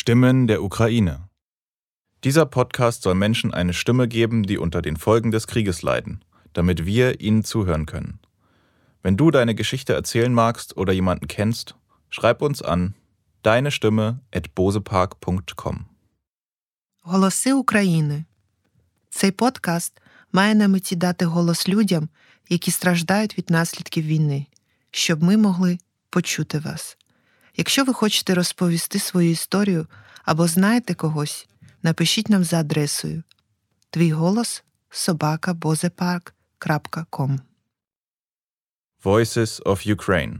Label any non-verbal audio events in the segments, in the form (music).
Stimmen der Ukraine. Dieser Podcast soll Menschen eine Stimme geben, die unter den Folgen des Krieges leiden, damit wir ihnen zuhören können. Wenn du deine Geschichte erzählen magst oder jemanden kennst, schreib uns an deine Stimme at bosepark.com. Голоси України. Цей подкаст має на меті дати голос людям, які страждають від наслідків війни, щоб ми могли почути вас. Якщо ви хочете розповісти свою історію або знаєте когось, напишіть нам за адресою твій голос собакабозепарк.com Voices of Ukraine.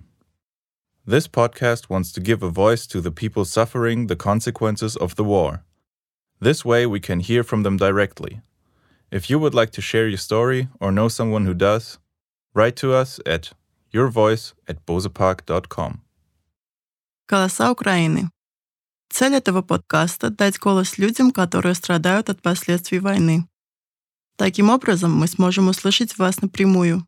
This podcast wants to give a voice to the people suffering the consequences of the war. This way, we can hear from them directly. If you would like to share your story or know someone who does, write to us at yourvoice at bozepark.com. Голоса Украины. Цель этого подкаста — дать голос людям, которые страдают от последствий войны. Таким образом, мы сможем услышать вас напрямую.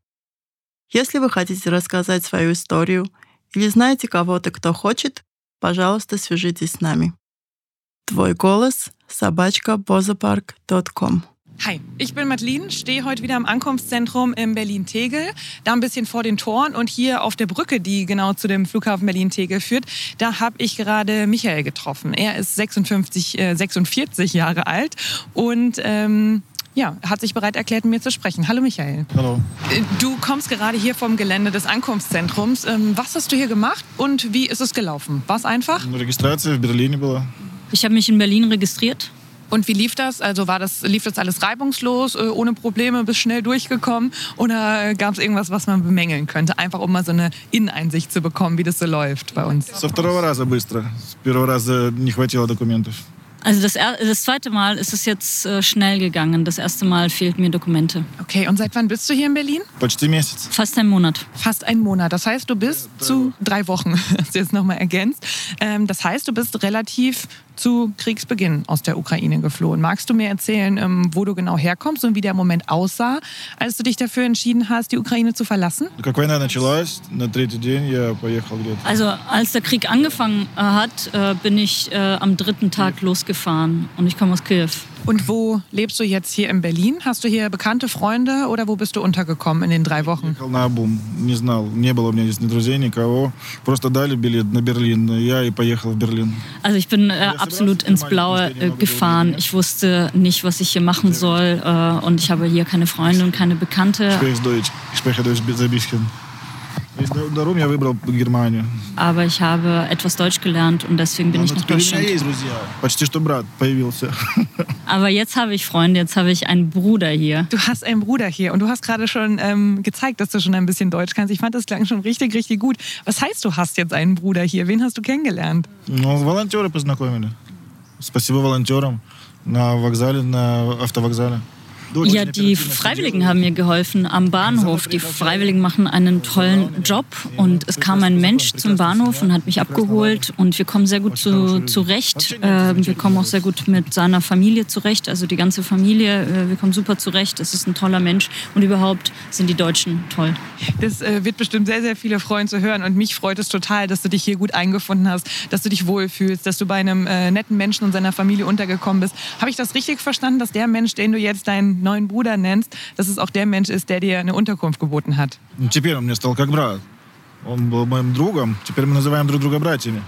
Если вы хотите рассказать свою историю или знаете кого-то, кто хочет, пожалуйста, свяжитесь с нами. Твой голос — собачка bozepark.com. Hi, ich bin Madeline, stehe heute wieder im Ankunftszentrum in Berlin-Tegel, da ein bisschen vor den Toren und hier auf der Brücke, die genau zu dem Flughafen Berlin-Tegel führt, da habe ich gerade Michael getroffen. Er ist 56, äh, 46 Jahre alt und ähm, ja, hat sich bereit erklärt, mit mir zu sprechen. Hallo Michael. Hallo. Äh, du kommst gerade hier vom Gelände des Ankunftszentrums. Ähm, was hast du hier gemacht und wie ist es gelaufen? War es einfach? Registrierung in Berlin. Ich habe mich in Berlin registriert Und wie lief das? Also war das, lief das alles reibungslos, äh, ohne Probleme, bist schnell durchgekommen? Oder gab es irgendwas, was man bemängeln könnte? Einfach um mal so eine Inneneinsicht zu bekommen, wie das so läuft bei uns. Со второго раза быстро. С первого раза не хватило документов. Also das, er das zweite Mal ist es jetzt äh, schnell gegangen. Das erste Mal fehlten mir Dokumente. Okay, und seit wann bist du hier in Berlin? Почти месяц. Fast ein Monat. Fast einen Monat. Das heißt, du bist zu drei Wochen, (laughs) hast du jetzt nochmal ergänzt. Ähm, das heißt, du bist relativ zu Kriegsbeginn aus der Ukraine geflohen. Magst du mir erzählen, ähm, wo du genau herkommst und wie der Moment aussah, als du dich dafür entschieden hast, die Ukraine zu verlassen? Also als der Krieg angefangen hat, äh, bin ich äh, am dritten Tag losgefahren und ich komme aus Kiew. Und wo lebst du jetzt hier in Berlin? Hast du hier bekannte Freunde oder wo bist du untergekommen in den drei Wochen? Ехал на обум. Не знал, не было у меня здесь ни друзей, никого. Просто дали билет на Берлин. Я и поехал в Берлин. Also ich bin äh, absolut ins Blaue äh, gefahren. Ich wusste nicht, was ich hier machen soll äh, und ich habe hier keine Freunde und keine Bekannte. Шпейх Deutsch. Шпейх Deutsch за Бисхен. Из дорог я выбрал Германию. Aber ich habe etwas Deutsch gelernt und deswegen bin ich Но nach теперь у меня Deutschland. есть друзья. Почти что брат появился. (laughs) Aber jetzt habe ich Freunde, jetzt habe ich einen Bruder hier. Du hast einen Bruder hier und du hast gerade schon ähm, gezeigt, dass du schon ein bisschen Deutsch kannst. Ich fand, das klang schon richtig, richtig gut. Was heißt, du hast jetzt einen Bruder hier? Wen hast du kennengelernt? Ну, волонтеры познакомили. Спасибо волонтерам на вокзале, на автовокзале. Ja, die Freiwilligen haben mir geholfen am Bahnhof. Die Freiwilligen machen einen tollen Job und es kam ein Mensch zum Bahnhof und hat mich abgeholt und wir kommen sehr gut zu, zurecht. Ähm, wir kommen auch sehr gut mit seiner Familie zurecht, also die ganze Familie. Äh, wir kommen super zurecht. Es ist ein toller Mensch und überhaupt sind die Deutschen toll. Das äh, wird bestimmt sehr, sehr viele freuen zu hören. Und mich freut es total, dass du dich hier gut eingefunden hast, dass du dich wohlfühlst, dass du bei einem äh, netten Menschen und seiner Familie untergekommen bist. Habe ich das richtig verstanden, dass der Mensch, den du jetzt deinen neuen Bruder nennst, dass es auch der Mensch ist, der dir eine Unterkunft geboten hat? Ну, Теперь он мне стал как брат. Он был моим другом. Теперь мы называем друг друга братьями.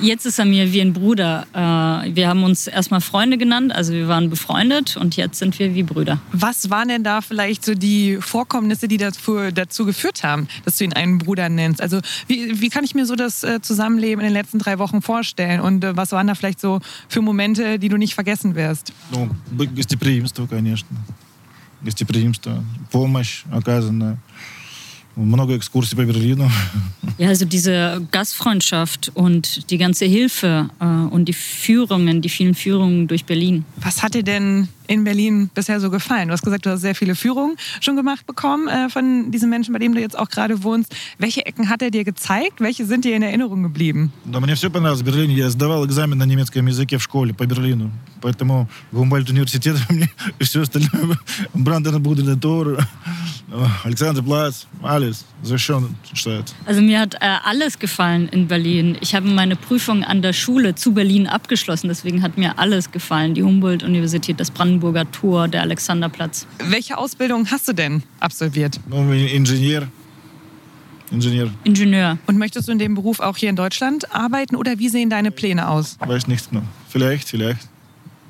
Jetzt ist er mir wie ein Bruder. Äh, wir haben uns erstmal Freunde genannt, also wir waren befreundet und jetzt sind wir wie Brüder. Was waren denn da vielleicht so die Vorkommnisse, die dazu, dazu geführt haben, dass du ihn einen Bruder nennst? Also wie, wie kann ich mir so das äh, Zusammenleben in den letzten drei Wochen vorstellen? Und äh, was waren da vielleicht so für Momente, die du nicht vergessen wirst? Ну, б- гостеприимство, конечно. Гостеприимство. Помощь оказанная. Много экскурсий по Берлину. Ja, also diese Gastfreundschaft und die ganze Hilfe äh, und die Führungen, die vielen Führungen durch Berlin. Was hat dir denn in Berlin bisher so gefallen? Du hast gesagt, du hast sehr viele Führungen schon gemacht bekommen äh, von diesem Menschen, bei dem du jetzt auch gerade wohnst. Welche Ecken hat er dir gezeigt? Welche sind dir in Erinnerung geblieben? Да, мне все понравилось в Берлине. Я сдавал экзамен на немецком языке в школе по Берлину. Поэтому Гумбольд университет (laughs) мне и все остальное. Бранденбуден Тор. Alexanderplatz, alles. Sehr schön steht. Also mir hat äh, alles gefallen in Berlin. Ich habe meine Prüfung an der Schule zu Berlin abgeschlossen, deswegen hat mir alles gefallen. Die Humboldt-Universität, das Brandenburger Tor, der Alexanderplatz. Welche Ausbildung hast du denn absolviert? Ingenieur. Ingenieur. Ingenieur. Und möchtest du in dem Beruf auch hier in Deutschland arbeiten oder wie sehen deine Pläne aus? Weiß nicht genau. Vielleicht, vielleicht.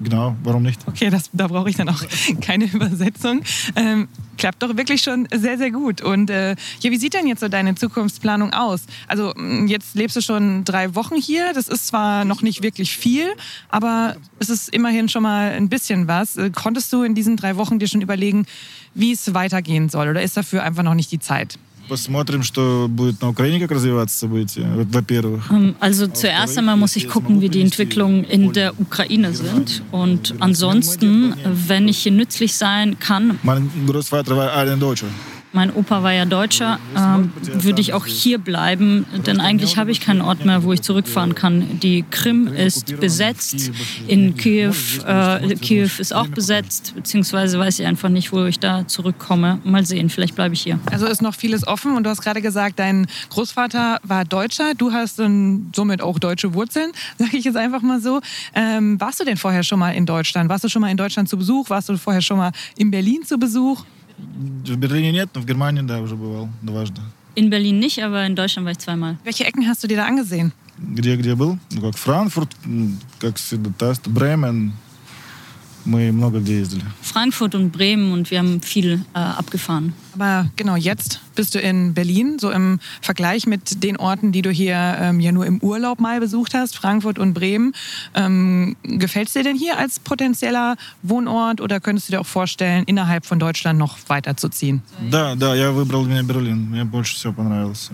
Genau, warum nicht? Okay, das, da brauche ich dann auch (laughs) keine Übersetzung. Ähm, klappt doch wirklich schon sehr, sehr gut. Und äh, ja, wie sieht denn jetzt so deine Zukunftsplanung aus? Also jetzt lebst du schon drei Wochen hier. Das ist zwar noch nicht wirklich viel, aber es ist immerhin schon mal ein bisschen was. Äh, Konntest du in diesen drei Wochen dir schon überlegen, wie es weitergehen soll? Oder ist dafür einfach noch nicht die Zeit? Посмотрим, что будет на Украине, как развиваться события, во-первых. Ähm, Also zuerst einmal muss ich gucken, wie die Entwicklungen in der Ukraine sind. Und ansonsten, wenn ich hier nützlich sein kann, Mein Großvater war ein Deutscher. mein Opa war ja Deutscher, ähm, würde ich auch hier bleiben, denn eigentlich habe ich keinen Ort mehr, wo ich zurückfahren kann. Die Krim ist besetzt, in Kiew, äh, Kiew ist auch besetzt, beziehungsweise weiß ich einfach nicht, wo ich da zurückkomme. Mal sehen, vielleicht bleibe ich hier. Also ist noch vieles offen und du hast gerade gesagt, dein Großvater war Deutscher, du hast somit auch deutsche Wurzeln, (laughs) sage ich jetzt einfach mal so. Ähm, warst du denn vorher schon mal in Deutschland? Warst du schon mal in Deutschland zu Besuch? Warst du vorher schon mal in Berlin zu Besuch? В Берлине нет, но в Германии, да, уже бывал дважды. In Berlin nicht, aber in Deutschland war ich zweimal. Welche Ecken hast du dir da angesehen? Где, где был? Ну, как Франкфурт, м, как всегда, Тест, Бремен. Мы много где ездили. Frankfurt und Bremen und wir haben viel äh, abgefahren. Aber genau jetzt bist du in Berlin, so im Vergleich mit den Orten, die du hier ähm, ja nur im Urlaub mal besucht hast, Frankfurt und Bremen. Ähm, Gefällt es dir denn hier als potenzieller Wohnort oder könntest du dir auch vorstellen, innerhalb von Deutschland noch weiterzuziehen? Да, да, я выбрал именно Берлин. Мне больше всего понравился.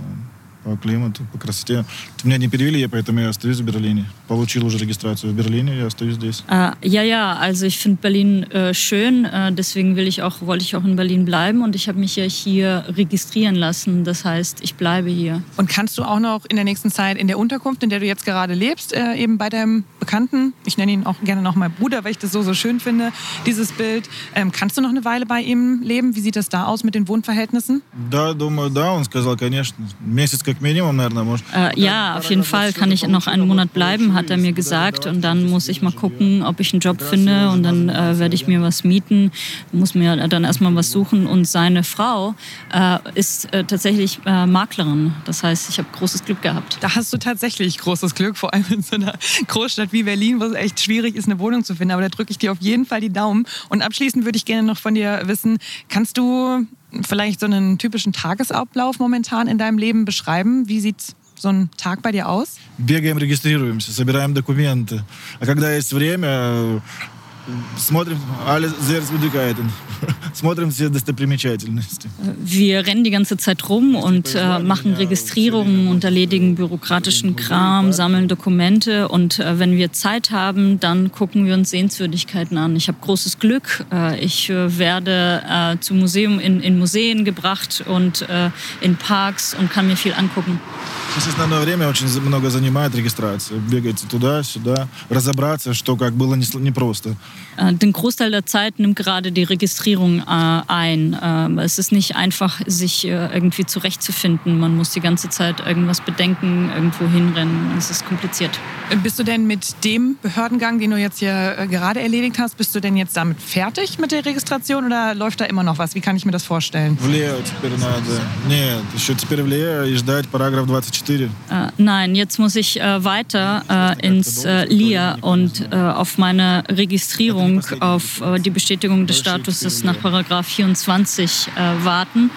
По климату, по красоте. Меня не перевели, я поэтому я остаюсь в Берлине. Получил уже регистрацию в Берлине, я остаюсь здесь. Äh, ja, ja, also ich finde Berlin äh, schön, äh, deswegen will ich auch, wollte ich auch in Berlin bleiben und ich habe mich ja hier registrieren lassen. Das heißt, ich bleibe hier. Und kannst du auch noch in der nächsten Zeit in der Unterkunft, in der du jetzt gerade lebst, äh, eben bei deinem Bekannten, ich nenne ihn auch gerne noch mal Bruder, weil ich das so, so schön finde, dieses Bild, ähm, kannst du noch eine Weile bei ihm leben? Wie sieht das da aus mit den Wohnverhältnissen? Да, думаю, да, он сказал, конечно. Месяц как äh, ja, auf jeden Fall kann ich noch einen Monat bleiben, hat er mir gesagt. Und dann muss ich mal gucken, ob ich einen Job finde. Und dann äh, werde ich mir was mieten, muss mir dann erstmal was suchen. Und seine Frau äh, ist äh, tatsächlich äh, Maklerin. Das heißt, ich habe großes Glück gehabt. Da hast du tatsächlich großes Glück, vor allem in so einer Großstadt wie Berlin, wo es echt schwierig ist, eine Wohnung zu finden. Aber da drücke ich dir auf jeden Fall die Daumen. Und abschließend würde ich gerne noch von dir wissen, kannst du vielleicht so einen typischen Tagesablauf momentan in deinem Leben beschreiben? Wie sieht so ein Tag bei dir aus? Бегаем, регистрируемся, собираем документы. А когда есть время, э, смотрим alles (laughs) sehr Möglichkeiten. Смотрим все достопримечательности. Wir rennen die ganze Zeit rum und äh, machen Registrierungen und erledigen bürokratischen Kram, sammeln Dokumente und äh, wenn wir Zeit haben, dann gucken wir uns Sehenswürdigkeiten an. Ich habe großes Glück. Äh, ich äh, werde äh, zum Museum in, in Museen gebracht und äh, in Parks und kann mir viel angucken. Сейчас основное время очень за- много занимает регистрация. Бегать туда-сюда, разобраться, что как было не с- непросто. Äh, äh, den Großteil der Zeit nimmt gerade die Registrierung äh, ein. Ähm, es ist nicht einfach, sich äh, irgendwie zurechtzufinden. Man muss die ganze Zeit irgendwas bedenken, irgendwo hinrennen. Es ist kompliziert. Bist du denn mit dem Behördengang, den du jetzt hier äh, gerade erledigt hast, bist du denn jetzt damit fertig mit der Registration oder läuft da immer noch was? Wie kann ich mir das vorstellen? Äh, nein, jetzt muss ich äh, weiter ins LIA und auf meine Registrierung auf äh, die Bestätigung des Statuses nach Paragraph 24 äh, warten.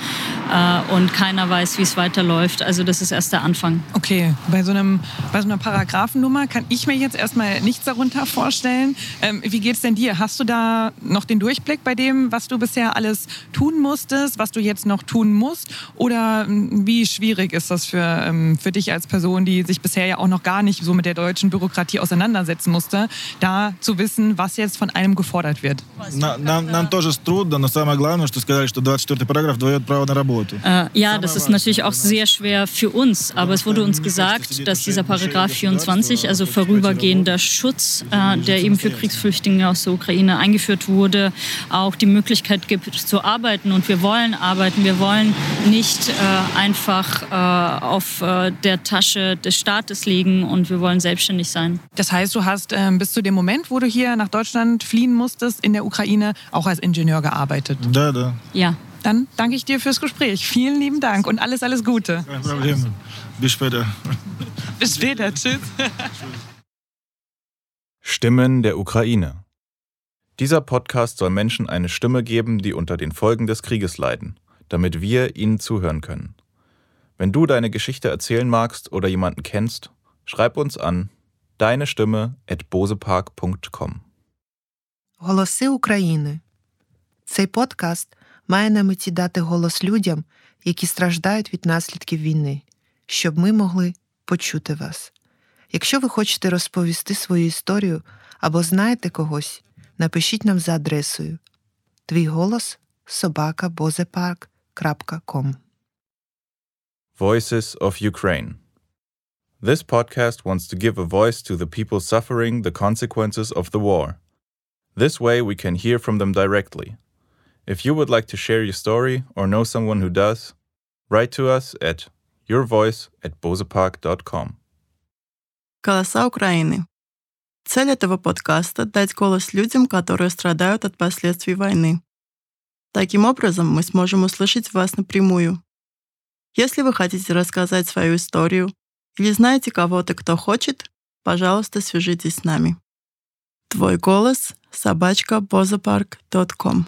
Äh, und keiner weiß, wie es weiterläuft. Also das ist erst der Anfang. Okay, bei so, einem, bei so einer Paragraphennummer kann ich mir jetzt erstmal nichts darunter vorstellen. Ähm, wie geht's denn dir? Hast du da noch den Durchblick bei dem, was du bisher alles tun musstest, was du jetzt noch tun musst? Oder ähm, wie schwierig ist das für, ähm, für dich als Person, die sich bisher ja auch noch gar nicht so mit der deutschen Bürokratie auseinandersetzen musste, da zu wissen, was jetzt von einem gefordert wird? На- нам, нам тоже трудно, но самое главное, что сказали, что 24 параграф дает право на работу. Verbote. Äh, ja, das ist natürlich auch sehr schwer für uns, aber es wurde uns gesagt, dass dieser Paragraph 24, also vorübergehender Schutz, äh, der eben für Kriegsflüchtlinge aus der Ukraine eingeführt wurde, auch die Möglichkeit gibt zu arbeiten. Und wir wollen arbeiten. Wir wollen nicht äh, einfach äh, auf äh, der Tasche des Staates liegen und wir wollen selbstständig sein. Das heißt, du hast ähm, bis zu dem Moment, wo du hier nach Deutschland fliehen musstest, in der Ukraine auch als Ingenieur gearbeitet? Da, da. Ja Dann danke ich dir fürs Gespräch. Vielen lieben Dank und alles, alles Gute. Keine Probleme. Bis später. (laughs) Bis später. Tschüss. Stimmen der Ukraine. Dieser Podcast soll Menschen eine Stimme geben, die unter den Folgen des Krieges leiden, damit wir ihnen zuhören können. Wenn du deine Geschichte erzählen magst oder jemanden kennst, schreib uns an deine Stimme at bosepark.com. Голоси України. Цей подкаст має на меті дати голос людям, які страждають від наслідків війни, щоб ми могли почути вас. Якщо ви хочете розповісти свою історію або знаєте когось, напишіть нам за адресою твій голос собакабозепарк.com. Voices of Ukraine. This podcast wants to give a voice to the people suffering the consequences of the war. This way, we can hear from them directly. If you would like to share your story or know someone who does, write to us at yourvoice at bosepark.com. «Голоса Украины». Цель этого подкаста – дать голос людям, которые страдают от последствий войны. Таким образом, мы сможем услышать вас напрямую. Если вы хотите рассказать свою историю или знаете кого-то, кто хочет, пожалуйста, свяжитесь с нами. Твой голос – собачка бозапарк.ком